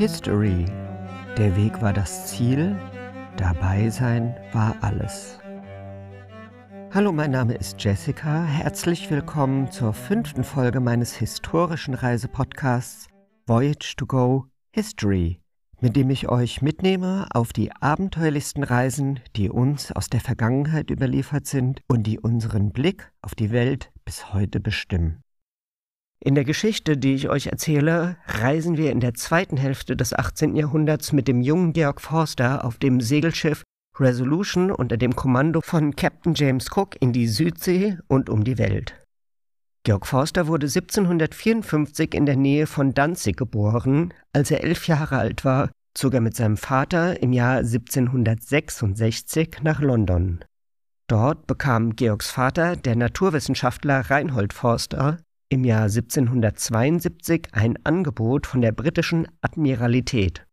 History. Der Weg war das Ziel, dabei sein war alles. Hallo, mein Name ist Jessica. Herzlich willkommen zur fünften Folge meines historischen Reisepodcasts Voyage to Go History, mit dem ich euch mitnehme auf die abenteuerlichsten Reisen, die uns aus der Vergangenheit überliefert sind und die unseren Blick auf die Welt bis heute bestimmen. In der Geschichte, die ich euch erzähle, reisen wir in der zweiten Hälfte des 18. Jahrhunderts mit dem jungen Georg Forster auf dem Segelschiff Resolution unter dem Kommando von Captain James Cook in die Südsee und um die Welt. Georg Forster wurde 1754 in der Nähe von Danzig geboren. Als er elf Jahre alt war, zog er mit seinem Vater im Jahr 1766 nach London. Dort bekam Georgs Vater, der Naturwissenschaftler Reinhold Forster, im Jahr 1772 ein Angebot von der britischen Admiralität.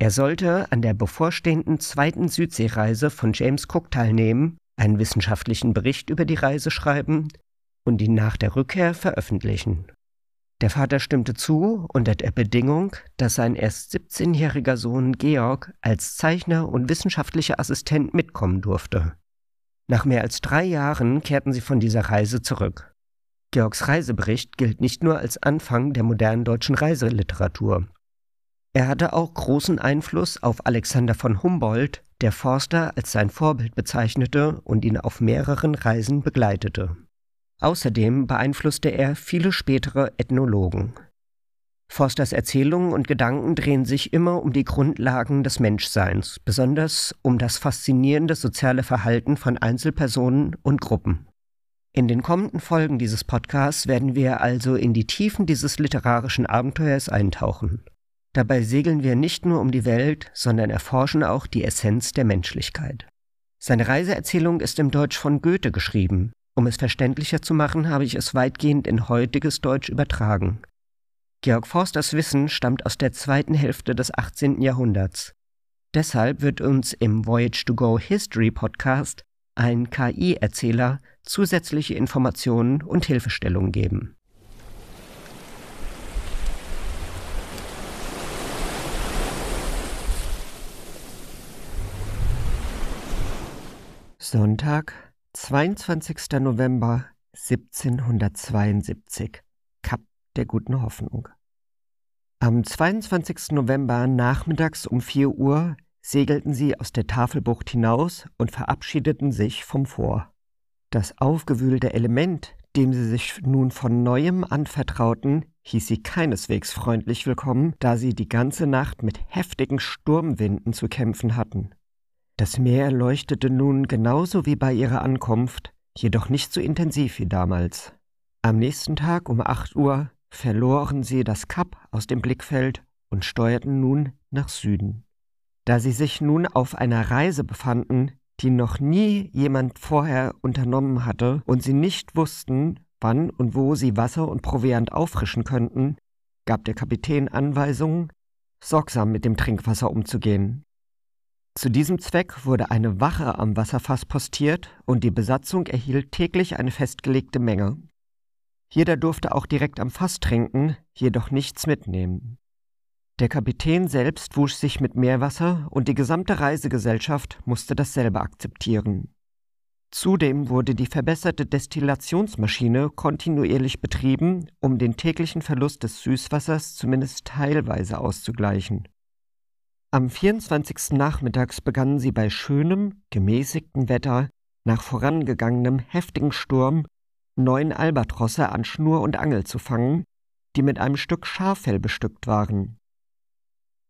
Er sollte an der bevorstehenden zweiten Südseereise von James Cook teilnehmen, einen wissenschaftlichen Bericht über die Reise schreiben und ihn nach der Rückkehr veröffentlichen. Der Vater stimmte zu unter der Bedingung, dass sein erst 17-jähriger Sohn Georg als Zeichner und wissenschaftlicher Assistent mitkommen durfte. Nach mehr als drei Jahren kehrten sie von dieser Reise zurück. Georgs Reisebericht gilt nicht nur als Anfang der modernen deutschen Reiseliteratur. Er hatte auch großen Einfluss auf Alexander von Humboldt, der Forster als sein Vorbild bezeichnete und ihn auf mehreren Reisen begleitete. Außerdem beeinflusste er viele spätere Ethnologen. Forsters Erzählungen und Gedanken drehen sich immer um die Grundlagen des Menschseins, besonders um das faszinierende soziale Verhalten von Einzelpersonen und Gruppen. In den kommenden Folgen dieses Podcasts werden wir also in die Tiefen dieses literarischen Abenteuers eintauchen. Dabei segeln wir nicht nur um die Welt, sondern erforschen auch die Essenz der Menschlichkeit. Seine Reiseerzählung ist im Deutsch von Goethe geschrieben. Um es verständlicher zu machen, habe ich es weitgehend in heutiges Deutsch übertragen. Georg Forsters Wissen stammt aus der zweiten Hälfte des 18. Jahrhunderts. Deshalb wird uns im Voyage to Go History Podcast ein KI-Erzähler zusätzliche Informationen und Hilfestellungen geben. Sonntag, 22. November 1772, Kap der guten Hoffnung. Am 22. November nachmittags um 4 Uhr segelten sie aus der Tafelbucht hinaus und verabschiedeten sich vom Fort. Das aufgewühlte Element, dem sie sich nun von neuem anvertrauten, hieß sie keineswegs freundlich willkommen, da sie die ganze Nacht mit heftigen Sturmwinden zu kämpfen hatten. Das Meer leuchtete nun genauso wie bei ihrer Ankunft, jedoch nicht so intensiv wie damals. Am nächsten Tag um acht Uhr verloren sie das Kap aus dem Blickfeld und steuerten nun nach Süden. Da sie sich nun auf einer Reise befanden, die noch nie jemand vorher unternommen hatte und sie nicht wussten, wann und wo sie Wasser und Proviant auffrischen könnten, gab der Kapitän Anweisungen, sorgsam mit dem Trinkwasser umzugehen. Zu diesem Zweck wurde eine Wache am Wasserfass postiert und die Besatzung erhielt täglich eine festgelegte Menge. Jeder durfte auch direkt am Fass trinken, jedoch nichts mitnehmen. Der Kapitän selbst wusch sich mit Meerwasser und die gesamte Reisegesellschaft musste dasselbe akzeptieren. Zudem wurde die verbesserte Destillationsmaschine kontinuierlich betrieben, um den täglichen Verlust des Süßwassers zumindest teilweise auszugleichen. Am 24. Nachmittags begannen sie bei schönem, gemäßigtem Wetter, nach vorangegangenem heftigen Sturm, neun Albatrosse an Schnur und Angel zu fangen, die mit einem Stück Schaffell bestückt waren.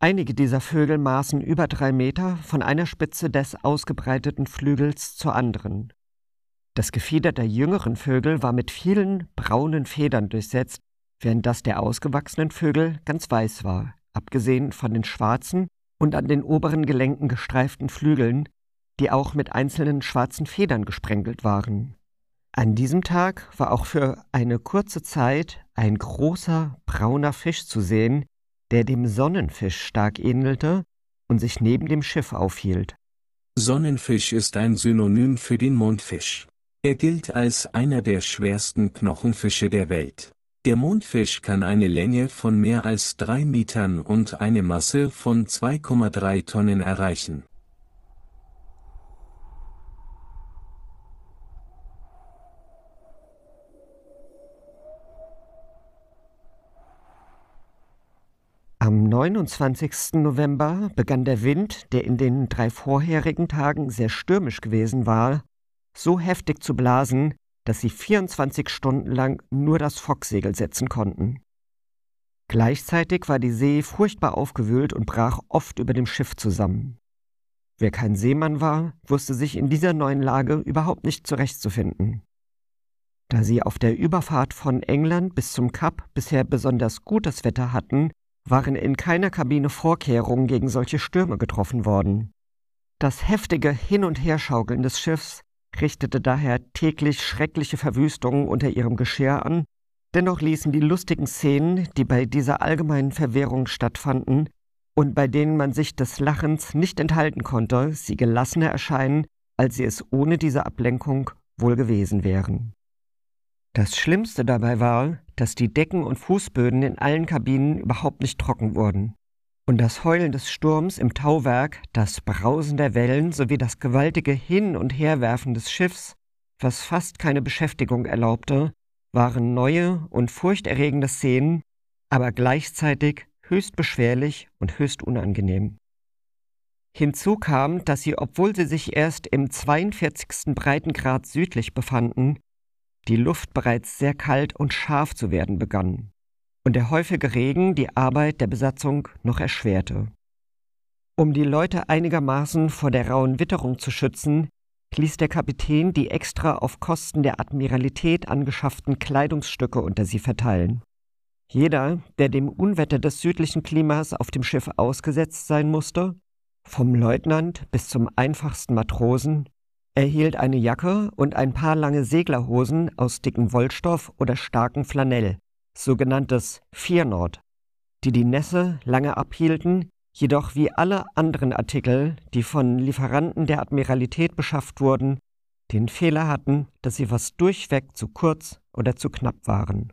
Einige dieser Vögel maßen über drei Meter von einer Spitze des ausgebreiteten Flügels zur anderen. Das Gefieder der jüngeren Vögel war mit vielen braunen Federn durchsetzt, während das der ausgewachsenen Vögel ganz weiß war, abgesehen von den schwarzen und an den oberen Gelenken gestreiften Flügeln, die auch mit einzelnen schwarzen Federn gesprenkelt waren. An diesem Tag war auch für eine kurze Zeit ein großer brauner Fisch zu sehen, der dem Sonnenfisch stark ähnelte und sich neben dem Schiff aufhielt. Sonnenfisch ist ein Synonym für den Mondfisch. Er gilt als einer der schwersten Knochenfische der Welt. Der Mondfisch kann eine Länge von mehr als drei Metern und eine Masse von 2,3 Tonnen erreichen. Am 29. November begann der Wind, der in den drei vorherigen Tagen sehr stürmisch gewesen war, so heftig zu blasen, dass sie 24 Stunden lang nur das Focksegel setzen konnten. Gleichzeitig war die See furchtbar aufgewühlt und brach oft über dem Schiff zusammen. Wer kein Seemann war, wusste sich in dieser neuen Lage überhaupt nicht zurechtzufinden. Da sie auf der Überfahrt von England bis zum Kap bisher besonders gutes Wetter hatten, waren in keiner Kabine Vorkehrungen gegen solche Stürme getroffen worden. Das heftige Hin- und Herschaukeln des Schiffs richtete daher täglich schreckliche Verwüstungen unter ihrem Geschirr an, dennoch ließen die lustigen Szenen, die bei dieser allgemeinen Verwirrung stattfanden und bei denen man sich des Lachens nicht enthalten konnte, sie gelassener erscheinen, als sie es ohne diese Ablenkung wohl gewesen wären. Das Schlimmste dabei war, dass die Decken und Fußböden in allen Kabinen überhaupt nicht trocken wurden. Und das Heulen des Sturms im Tauwerk, das Brausen der Wellen sowie das gewaltige Hin- und Herwerfen des Schiffs, was fast keine Beschäftigung erlaubte, waren neue und furchterregende Szenen, aber gleichzeitig höchst beschwerlich und höchst unangenehm. Hinzu kam, dass sie, obwohl sie sich erst im 42. Breitengrad südlich befanden, die Luft bereits sehr kalt und scharf zu werden begann und der häufige Regen die Arbeit der Besatzung noch erschwerte. Um die Leute einigermaßen vor der rauen Witterung zu schützen, ließ der Kapitän die extra auf Kosten der Admiralität angeschafften Kleidungsstücke unter sie verteilen. Jeder, der dem Unwetter des südlichen Klimas auf dem Schiff ausgesetzt sein musste, vom Leutnant bis zum einfachsten Matrosen, erhielt eine Jacke und ein paar lange Seglerhosen aus dickem Wollstoff oder starkem Flanell, sogenanntes Fiernord, die die Nässe lange abhielten, jedoch wie alle anderen Artikel, die von Lieferanten der Admiralität beschafft wurden, den Fehler hatten, dass sie fast durchweg zu kurz oder zu knapp waren.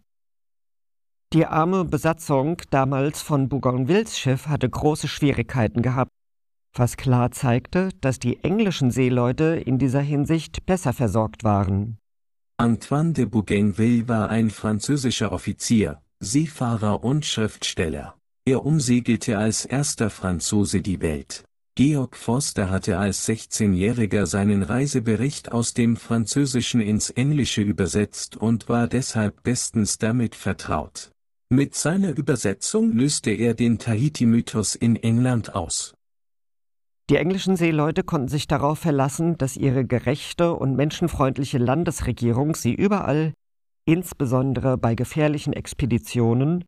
Die arme Besatzung damals von Bougainvilles Schiff hatte große Schwierigkeiten gehabt, was klar zeigte, dass die englischen Seeleute in dieser Hinsicht besser versorgt waren. Antoine de Bougainville war ein französischer Offizier, Seefahrer und Schriftsteller. Er umsegelte als erster Franzose die Welt. Georg Forster hatte als 16-Jähriger seinen Reisebericht aus dem Französischen ins Englische übersetzt und war deshalb bestens damit vertraut. Mit seiner Übersetzung löste er den Tahiti-Mythos in England aus. Die englischen Seeleute konnten sich darauf verlassen, dass ihre gerechte und menschenfreundliche Landesregierung sie überall, insbesondere bei gefährlichen Expeditionen,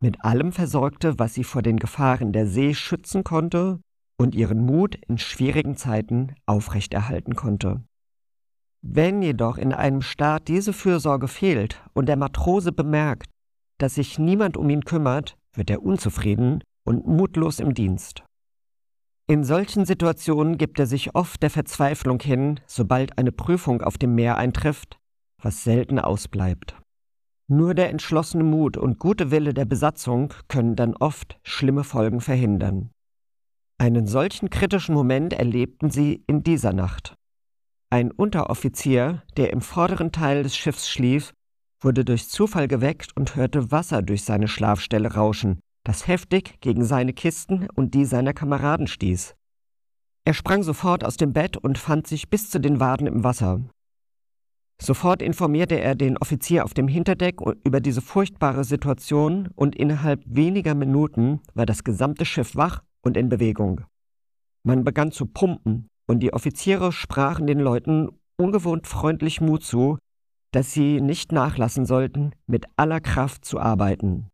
mit allem versorgte, was sie vor den Gefahren der See schützen konnte und ihren Mut in schwierigen Zeiten aufrechterhalten konnte. Wenn jedoch in einem Staat diese Fürsorge fehlt und der Matrose bemerkt, dass sich niemand um ihn kümmert, wird er unzufrieden und mutlos im Dienst. In solchen Situationen gibt er sich oft der Verzweiflung hin, sobald eine Prüfung auf dem Meer eintrifft, was selten ausbleibt. Nur der entschlossene Mut und gute Wille der Besatzung können dann oft schlimme Folgen verhindern. Einen solchen kritischen Moment erlebten sie in dieser Nacht. Ein Unteroffizier, der im vorderen Teil des Schiffs schlief, wurde durch Zufall geweckt und hörte Wasser durch seine Schlafstelle rauschen, das heftig gegen seine Kisten und die seiner Kameraden stieß. Er sprang sofort aus dem Bett und fand sich bis zu den Waden im Wasser. Sofort informierte er den Offizier auf dem Hinterdeck über diese furchtbare Situation und innerhalb weniger Minuten war das gesamte Schiff wach und in Bewegung. Man begann zu pumpen und die Offiziere sprachen den Leuten ungewohnt freundlich Mut zu, dass sie nicht nachlassen sollten, mit aller Kraft zu arbeiten.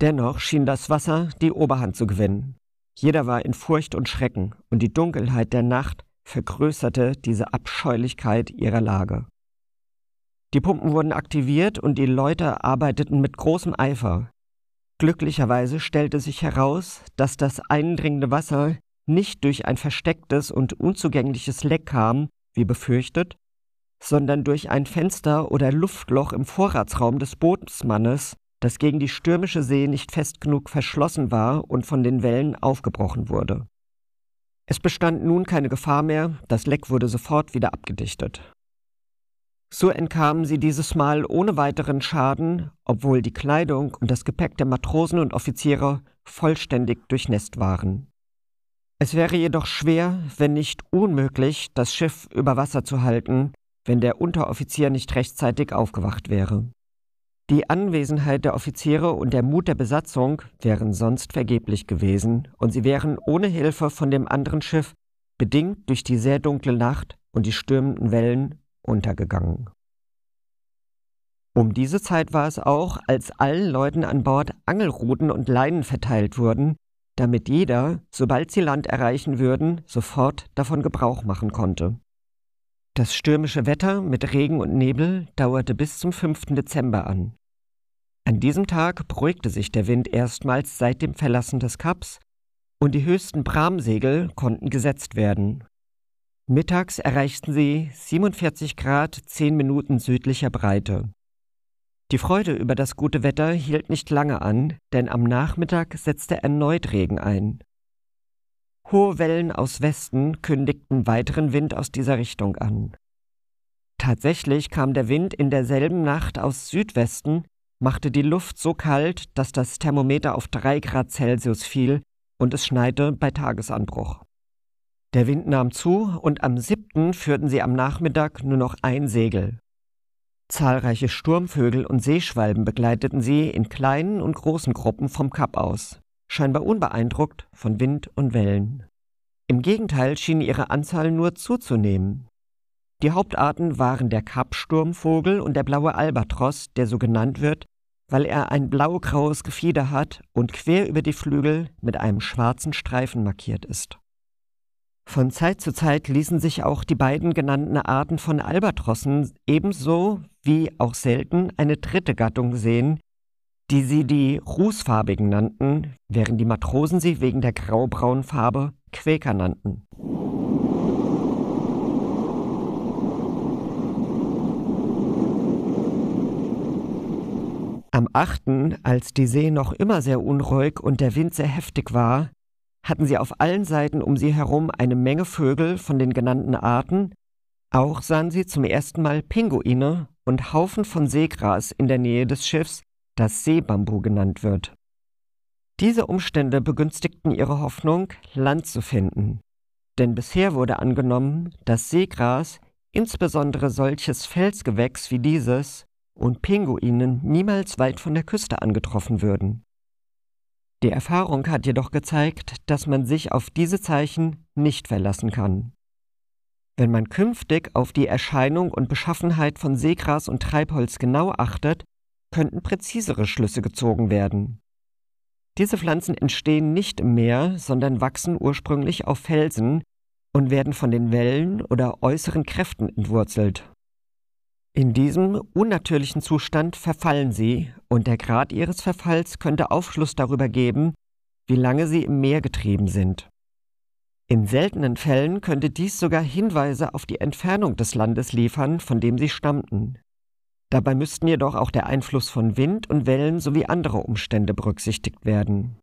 Dennoch schien das Wasser die Oberhand zu gewinnen. Jeder war in Furcht und Schrecken, und die Dunkelheit der Nacht vergrößerte diese Abscheulichkeit ihrer Lage. Die Pumpen wurden aktiviert und die Leute arbeiteten mit großem Eifer. Glücklicherweise stellte sich heraus, dass das eindringende Wasser nicht durch ein verstecktes und unzugängliches Leck kam, wie befürchtet, sondern durch ein Fenster oder Luftloch im Vorratsraum des Bootsmannes, das gegen die stürmische See nicht fest genug verschlossen war und von den Wellen aufgebrochen wurde. Es bestand nun keine Gefahr mehr, das Leck wurde sofort wieder abgedichtet. So entkamen sie dieses Mal ohne weiteren Schaden, obwohl die Kleidung und das Gepäck der Matrosen und Offiziere vollständig durchnässt waren. Es wäre jedoch schwer, wenn nicht unmöglich, das Schiff über Wasser zu halten, wenn der Unteroffizier nicht rechtzeitig aufgewacht wäre. Die Anwesenheit der Offiziere und der Mut der Besatzung wären sonst vergeblich gewesen, und sie wären ohne Hilfe von dem anderen Schiff, bedingt durch die sehr dunkle Nacht und die stürmenden Wellen, untergegangen. Um diese Zeit war es auch, als allen Leuten an Bord Angelruten und Leinen verteilt wurden, damit jeder, sobald sie Land erreichen würden, sofort davon Gebrauch machen konnte. Das stürmische Wetter mit Regen und Nebel dauerte bis zum 5. Dezember an. An diesem Tag beruhigte sich der Wind erstmals seit dem Verlassen des Kaps und die höchsten Bramsegel konnten gesetzt werden. Mittags erreichten sie 47 Grad 10 Minuten südlicher Breite. Die Freude über das gute Wetter hielt nicht lange an, denn am Nachmittag setzte erneut Regen ein. Hohe Wellen aus Westen kündigten weiteren Wind aus dieser Richtung an. Tatsächlich kam der Wind in derselben Nacht aus Südwesten machte die Luft so kalt, dass das Thermometer auf drei Grad Celsius fiel und es schneite bei Tagesanbruch. Der Wind nahm zu und am 7. führten sie am Nachmittag nur noch ein Segel. Zahlreiche Sturmvögel und Seeschwalben begleiteten sie in kleinen und großen Gruppen vom Kap aus, scheinbar unbeeindruckt von Wind und Wellen. Im Gegenteil schien ihre Anzahl nur zuzunehmen. Die Hauptarten waren der Kappsturmvogel und der blaue Albatros, der so genannt wird, weil er ein blau-graues Gefieder hat und quer über die Flügel mit einem schwarzen Streifen markiert ist. Von Zeit zu Zeit ließen sich auch die beiden genannten Arten von Albatrossen ebenso wie auch selten eine dritte Gattung sehen, die sie die rußfarbigen nannten, während die Matrosen sie wegen der graubraunen Farbe Quäker nannten. Am 8., als die See noch immer sehr unruhig und der Wind sehr heftig war, hatten sie auf allen Seiten um sie herum eine Menge Vögel von den genannten Arten, auch sahen sie zum ersten Mal Pinguine und Haufen von Seegras in der Nähe des Schiffs, das Seebambu genannt wird. Diese Umstände begünstigten ihre Hoffnung, Land zu finden. Denn bisher wurde angenommen, dass Seegras, insbesondere solches Felsgewächs wie dieses, und Pinguinen niemals weit von der Küste angetroffen würden. Die Erfahrung hat jedoch gezeigt, dass man sich auf diese Zeichen nicht verlassen kann. Wenn man künftig auf die Erscheinung und Beschaffenheit von Seegras und Treibholz genau achtet, könnten präzisere Schlüsse gezogen werden. Diese Pflanzen entstehen nicht im Meer, sondern wachsen ursprünglich auf Felsen und werden von den Wellen oder äußeren Kräften entwurzelt. In diesem unnatürlichen Zustand verfallen sie, und der Grad ihres Verfalls könnte Aufschluss darüber geben, wie lange sie im Meer getrieben sind. In seltenen Fällen könnte dies sogar Hinweise auf die Entfernung des Landes liefern, von dem sie stammten. Dabei müssten jedoch auch der Einfluss von Wind und Wellen sowie andere Umstände berücksichtigt werden.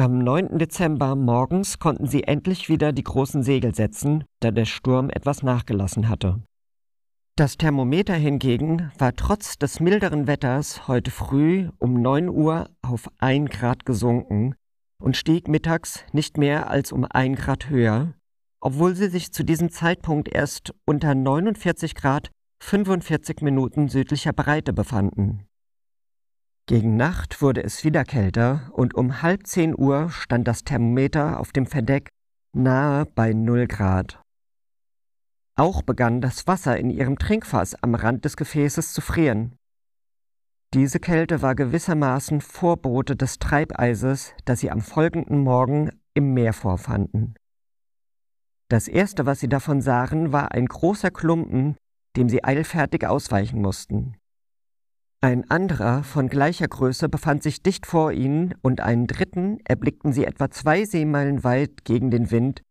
Am 9. Dezember morgens konnten sie endlich wieder die großen Segel setzen, da der Sturm etwas nachgelassen hatte. Das Thermometer hingegen war trotz des milderen Wetters heute früh um 9 Uhr auf 1 Grad gesunken und stieg mittags nicht mehr als um 1 Grad höher, obwohl sie sich zu diesem Zeitpunkt erst unter 49 Grad 45 Minuten südlicher Breite befanden. Gegen Nacht wurde es wieder kälter und um halb zehn Uhr stand das Thermometer auf dem Verdeck nahe bei null Grad. Auch begann das Wasser in ihrem Trinkfass am Rand des Gefäßes zu frieren. Diese Kälte war gewissermaßen Vorbote des Treibeises, das sie am folgenden Morgen im Meer vorfanden. Das erste, was sie davon sahen, war ein großer Klumpen, dem sie eilfertig ausweichen mussten. Ein anderer von gleicher Größe befand sich dicht vor ihnen und einen dritten erblickten sie etwa zwei Seemeilen weit gegen den Wind,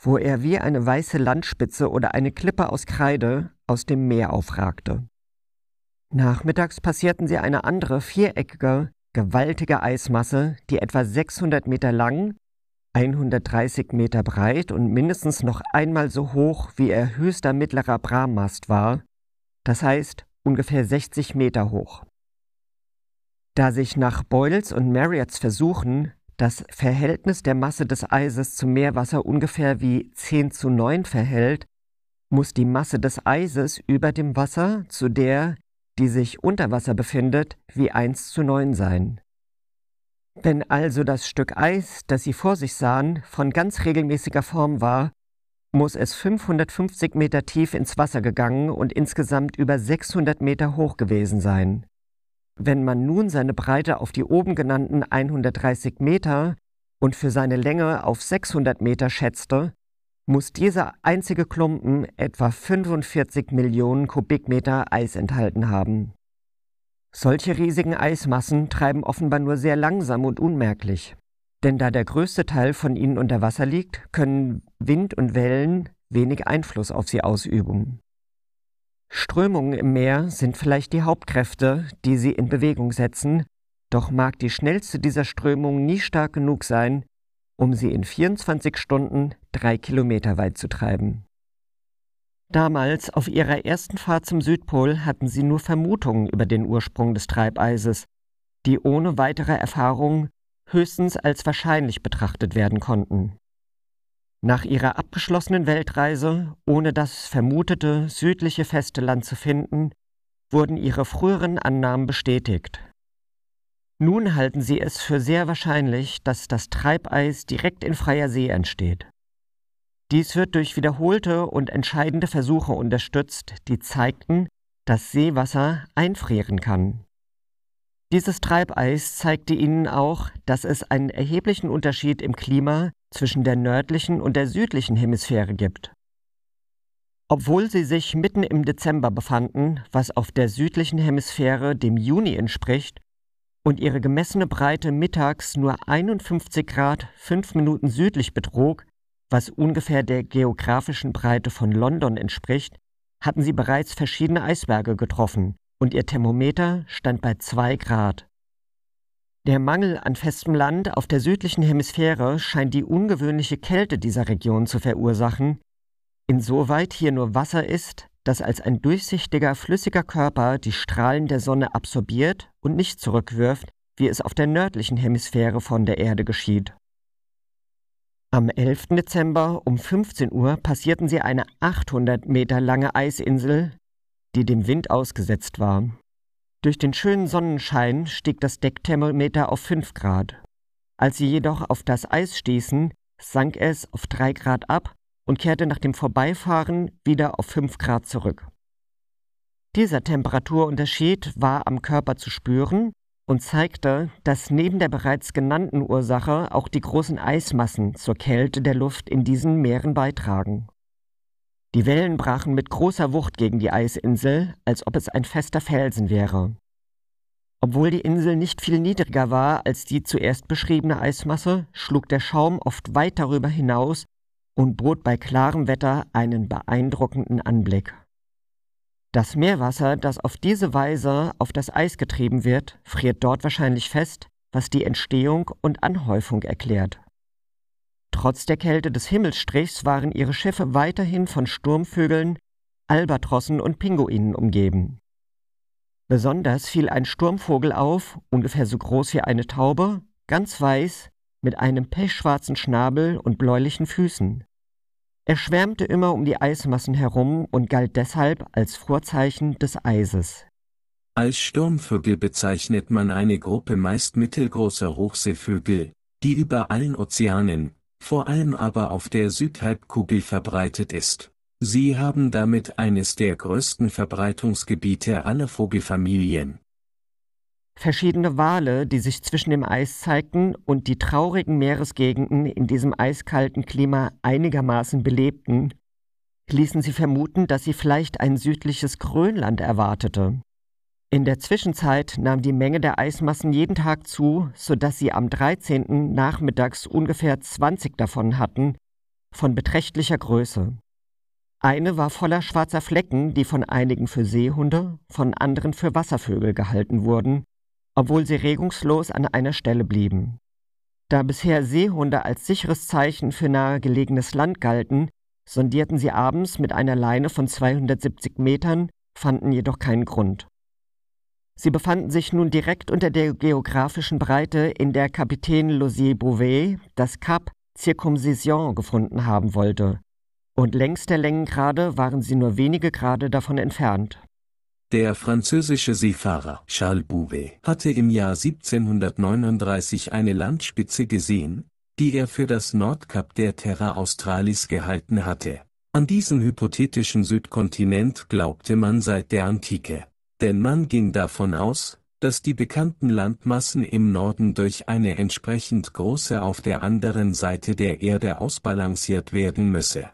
wo er wie eine weiße Landspitze oder eine Klippe aus Kreide aus dem Meer aufragte. Nachmittags passierten sie eine andere viereckige, gewaltige Eismasse, die etwa 600 Meter lang, 130 Meter breit und mindestens noch einmal so hoch wie ihr höchster mittlerer Brammast war, das heißt ungefähr 60 Meter hoch. Da sich nach Boyles und Marriotts Versuchen das Verhältnis der Masse des Eises zum Meerwasser ungefähr wie 10 zu 9 verhält, muss die Masse des Eises über dem Wasser zu der, die sich unter Wasser befindet, wie 1 zu 9 sein. Wenn also das Stück Eis, das sie vor sich sahen, von ganz regelmäßiger Form war, muss es 550 Meter tief ins Wasser gegangen und insgesamt über 600 Meter hoch gewesen sein. Wenn man nun seine Breite auf die oben genannten 130 Meter und für seine Länge auf 600 Meter schätzte, muss dieser einzige Klumpen etwa 45 Millionen Kubikmeter Eis enthalten haben. Solche riesigen Eismassen treiben offenbar nur sehr langsam und unmerklich. Denn da der größte Teil von ihnen unter Wasser liegt, können Wind und Wellen wenig Einfluss auf sie ausüben. Strömungen im Meer sind vielleicht die Hauptkräfte, die sie in Bewegung setzen, doch mag die schnellste dieser Strömungen nie stark genug sein, um sie in 24 Stunden drei Kilometer weit zu treiben. Damals, auf ihrer ersten Fahrt zum Südpol, hatten sie nur Vermutungen über den Ursprung des Treibeises, die ohne weitere Erfahrung höchstens als wahrscheinlich betrachtet werden konnten. Nach ihrer abgeschlossenen Weltreise, ohne das vermutete südliche feste Land zu finden, wurden ihre früheren Annahmen bestätigt. Nun halten sie es für sehr wahrscheinlich, dass das Treibeis direkt in freier See entsteht. Dies wird durch wiederholte und entscheidende Versuche unterstützt, die zeigten, dass Seewasser einfrieren kann. Dieses Treibeis zeigte ihnen auch, dass es einen erheblichen Unterschied im Klima zwischen der nördlichen und der südlichen Hemisphäre gibt. Obwohl sie sich mitten im Dezember befanden, was auf der südlichen Hemisphäre dem Juni entspricht, und ihre gemessene Breite mittags nur 51 Grad 5 Minuten südlich betrug, was ungefähr der geografischen Breite von London entspricht, hatten sie bereits verschiedene Eisberge getroffen, und ihr Thermometer stand bei zwei Grad. Der Mangel an festem Land auf der südlichen Hemisphäre scheint die ungewöhnliche Kälte dieser Region zu verursachen, insoweit hier nur Wasser ist, das als ein durchsichtiger, flüssiger Körper die Strahlen der Sonne absorbiert und nicht zurückwirft, wie es auf der nördlichen Hemisphäre von der Erde geschieht. Am 11. Dezember um 15 Uhr passierten sie eine 800 Meter lange Eisinsel, die dem Wind ausgesetzt war. Durch den schönen Sonnenschein stieg das Deckthermometer auf 5 Grad. Als sie jedoch auf das Eis stießen, sank es auf 3 Grad ab und kehrte nach dem Vorbeifahren wieder auf 5 Grad zurück. Dieser Temperaturunterschied war am Körper zu spüren und zeigte, dass neben der bereits genannten Ursache auch die großen Eismassen zur Kälte der Luft in diesen Meeren beitragen. Die Wellen brachen mit großer Wucht gegen die Eisinsel, als ob es ein fester Felsen wäre. Obwohl die Insel nicht viel niedriger war als die zuerst beschriebene Eismasse, schlug der Schaum oft weit darüber hinaus und bot bei klarem Wetter einen beeindruckenden Anblick. Das Meerwasser, das auf diese Weise auf das Eis getrieben wird, friert dort wahrscheinlich fest, was die Entstehung und Anhäufung erklärt. Trotz der Kälte des Himmelsstrichs waren ihre Schiffe weiterhin von Sturmvögeln, Albatrossen und Pinguinen umgeben. Besonders fiel ein Sturmvogel auf, ungefähr so groß wie eine Taube, ganz weiß, mit einem pechschwarzen Schnabel und bläulichen Füßen. Er schwärmte immer um die Eismassen herum und galt deshalb als Vorzeichen des Eises. Als Sturmvögel bezeichnet man eine Gruppe meist mittelgroßer Hochseevögel, die über allen Ozeanen, vor allem aber auf der Südhalbkugel verbreitet ist. Sie haben damit eines der größten Verbreitungsgebiete aller Vogelfamilien. Verschiedene Wale, die sich zwischen dem Eis zeigten und die traurigen Meeresgegenden in diesem eiskalten Klima einigermaßen belebten, ließen sie vermuten, dass sie vielleicht ein südliches Grönland erwartete. In der Zwischenzeit nahm die Menge der Eismassen jeden Tag zu, sodass sie am 13. nachmittags ungefähr 20 davon hatten, von beträchtlicher Größe. Eine war voller schwarzer Flecken, die von einigen für Seehunde, von anderen für Wasservögel gehalten wurden, obwohl sie regungslos an einer Stelle blieben. Da bisher Seehunde als sicheres Zeichen für nahegelegenes Land galten, sondierten sie abends mit einer Leine von 270 Metern, fanden jedoch keinen Grund. Sie befanden sich nun direkt unter der geografischen Breite, in der Kapitän Losier-Bouvet das Kap Circumcision gefunden haben wollte, und längs der Längengrade waren sie nur wenige Grade davon entfernt. Der französische Seefahrer Charles Bouvet hatte im Jahr 1739 eine Landspitze gesehen, die er für das Nordkap der Terra Australis gehalten hatte. An diesen hypothetischen Südkontinent glaubte man seit der Antike. Denn man ging davon aus, dass die bekannten Landmassen im Norden durch eine entsprechend große auf der anderen Seite der Erde ausbalanciert werden müsse.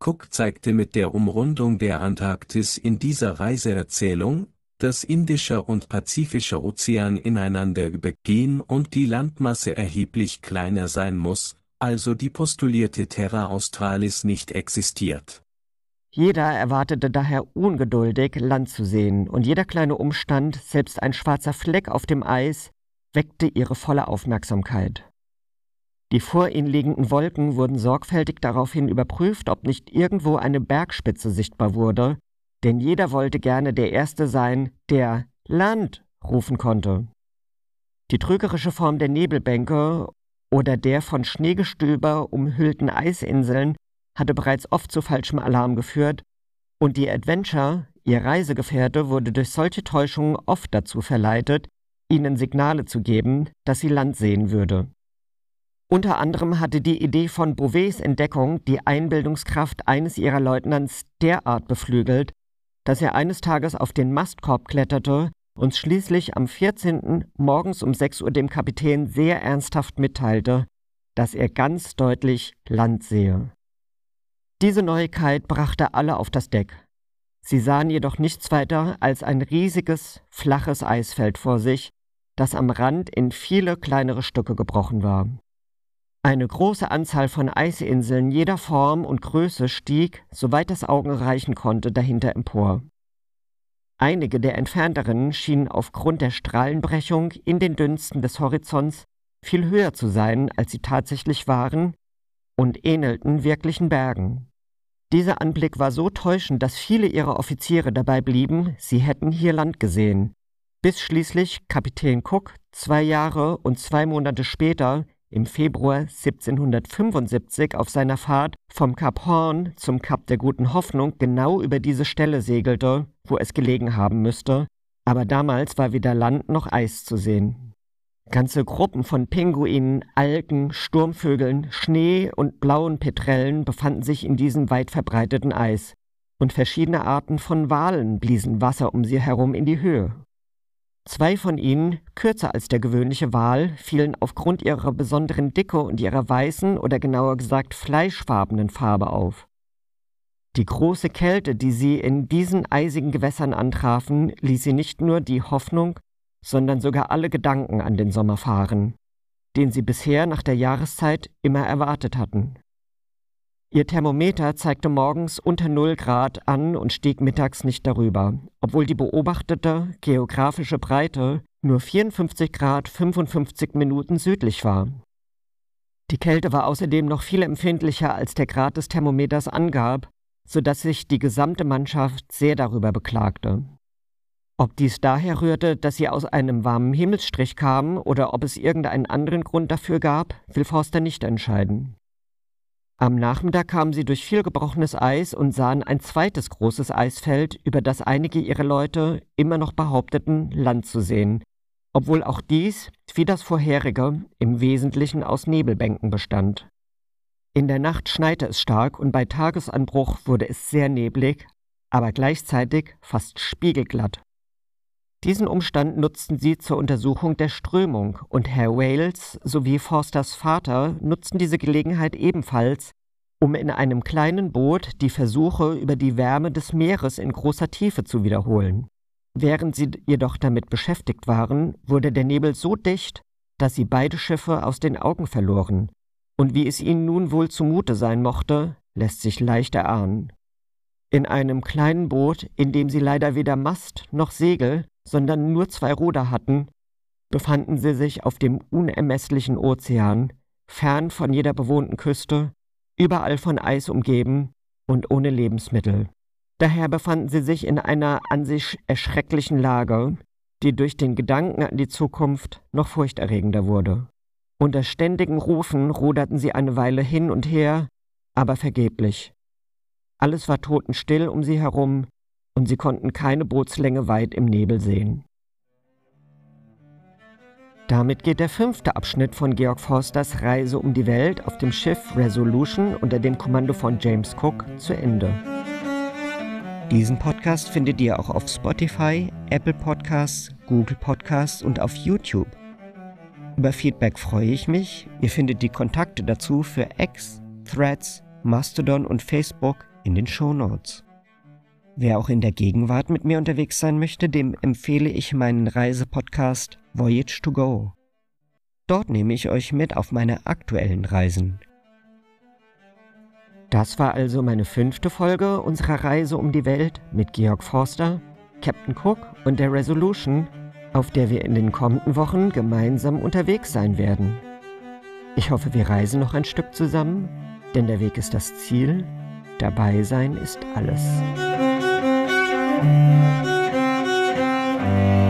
Cook zeigte mit der Umrundung der Antarktis in dieser Reiseerzählung, dass Indischer und Pazifischer Ozean ineinander übergehen und die Landmasse erheblich kleiner sein muss, also die postulierte Terra Australis nicht existiert. Jeder erwartete daher ungeduldig, Land zu sehen, und jeder kleine Umstand, selbst ein schwarzer Fleck auf dem Eis, weckte ihre volle Aufmerksamkeit. Die vor ihnen liegenden Wolken wurden sorgfältig daraufhin überprüft, ob nicht irgendwo eine Bergspitze sichtbar wurde, denn jeder wollte gerne der Erste sein, der Land rufen konnte. Die trügerische Form der Nebelbänke oder der von Schneegestöber umhüllten Eisinseln hatte bereits oft zu falschem Alarm geführt, und die Adventure, ihr Reisegefährte, wurde durch solche Täuschungen oft dazu verleitet, ihnen Signale zu geben, dass sie Land sehen würde. Unter anderem hatte die Idee von Bouvets Entdeckung die Einbildungskraft eines ihrer Leutnants derart beflügelt, dass er eines Tages auf den Mastkorb kletterte und schließlich am 14. morgens um 6 Uhr dem Kapitän sehr ernsthaft mitteilte, dass er ganz deutlich Land sehe. Diese Neuigkeit brachte alle auf das Deck. Sie sahen jedoch nichts weiter als ein riesiges, flaches Eisfeld vor sich, das am Rand in viele kleinere Stücke gebrochen war. Eine große Anzahl von Eisinseln jeder Form und Größe stieg, soweit das Auge reichen konnte, dahinter empor. Einige der entfernteren schienen aufgrund der Strahlenbrechung in den Dünsten des Horizonts viel höher zu sein, als sie tatsächlich waren, und ähnelten wirklichen Bergen. Dieser Anblick war so täuschend, dass viele ihrer Offiziere dabei blieben, sie hätten hier Land gesehen, bis schließlich Kapitän Cook zwei Jahre und zwei Monate später im Februar 1775 auf seiner Fahrt vom Kap Horn zum Kap der Guten Hoffnung genau über diese Stelle segelte, wo es gelegen haben müsste, aber damals war weder Land noch Eis zu sehen. Ganze Gruppen von Pinguinen, Algen, Sturmvögeln, Schnee und blauen Petrellen befanden sich in diesem weit verbreiteten Eis, und verschiedene Arten von Walen bliesen Wasser um sie herum in die Höhe. Zwei von ihnen, kürzer als der gewöhnliche Wal, fielen aufgrund ihrer besonderen Dicke und ihrer weißen oder genauer gesagt fleischfarbenen Farbe auf. Die große Kälte, die sie in diesen eisigen Gewässern antrafen, ließ sie nicht nur die Hoffnung, sondern sogar alle Gedanken an den Sommer fahren, den sie bisher nach der Jahreszeit immer erwartet hatten. Ihr Thermometer zeigte morgens unter 0 Grad an und stieg mittags nicht darüber, obwohl die beobachtete geografische Breite nur 54 Grad 55 Minuten südlich war. Die Kälte war außerdem noch viel empfindlicher, als der Grad des Thermometers angab, so dass sich die gesamte Mannschaft sehr darüber beklagte. Ob dies daher rührte, dass sie aus einem warmen Himmelsstrich kamen oder ob es irgendeinen anderen Grund dafür gab, will Forster nicht entscheiden. Am Nachmittag kamen sie durch viel gebrochenes Eis und sahen ein zweites großes Eisfeld, über das einige ihrer Leute immer noch behaupteten, Land zu sehen, obwohl auch dies, wie das vorherige, im Wesentlichen aus Nebelbänken bestand. In der Nacht schneite es stark und bei Tagesanbruch wurde es sehr neblig, aber gleichzeitig fast spiegelglatt. Diesen Umstand nutzten sie zur Untersuchung der Strömung, und Herr Wales sowie Forsters Vater nutzten diese Gelegenheit ebenfalls, um in einem kleinen Boot die Versuche über die Wärme des Meeres in großer Tiefe zu wiederholen. Während sie jedoch damit beschäftigt waren, wurde der Nebel so dicht, dass sie beide Schiffe aus den Augen verloren, und wie es ihnen nun wohl zumute sein mochte, lässt sich leicht erahnen. In einem kleinen Boot, in dem sie leider weder Mast noch Segel, sondern nur zwei Ruder hatten, befanden sie sich auf dem unermesslichen Ozean, fern von jeder bewohnten Küste, überall von Eis umgeben und ohne Lebensmittel. Daher befanden sie sich in einer an sich erschrecklichen Lage, die durch den Gedanken an die Zukunft noch furchterregender wurde. Unter ständigen Rufen ruderten sie eine Weile hin und her, aber vergeblich. Alles war totenstill um sie herum, und sie konnten keine Bootslänge weit im Nebel sehen. Damit geht der fünfte Abschnitt von Georg Forsters Reise um die Welt auf dem Schiff Resolution unter dem Kommando von James Cook zu Ende. Diesen Podcast findet ihr auch auf Spotify, Apple Podcasts, Google Podcasts und auf YouTube. Über Feedback freue ich mich. Ihr findet die Kontakte dazu für X, Threads, Mastodon und Facebook in den Show Notes. Wer auch in der Gegenwart mit mir unterwegs sein möchte, dem empfehle ich meinen Reisepodcast Voyage to Go. Dort nehme ich euch mit auf meine aktuellen Reisen. Das war also meine fünfte Folge unserer Reise um die Welt mit Georg Forster, Captain Cook und der Resolution, auf der wir in den kommenden Wochen gemeinsam unterwegs sein werden. Ich hoffe, wir reisen noch ein Stück zusammen, denn der Weg ist das Ziel, dabei sein ist alles. Thank you.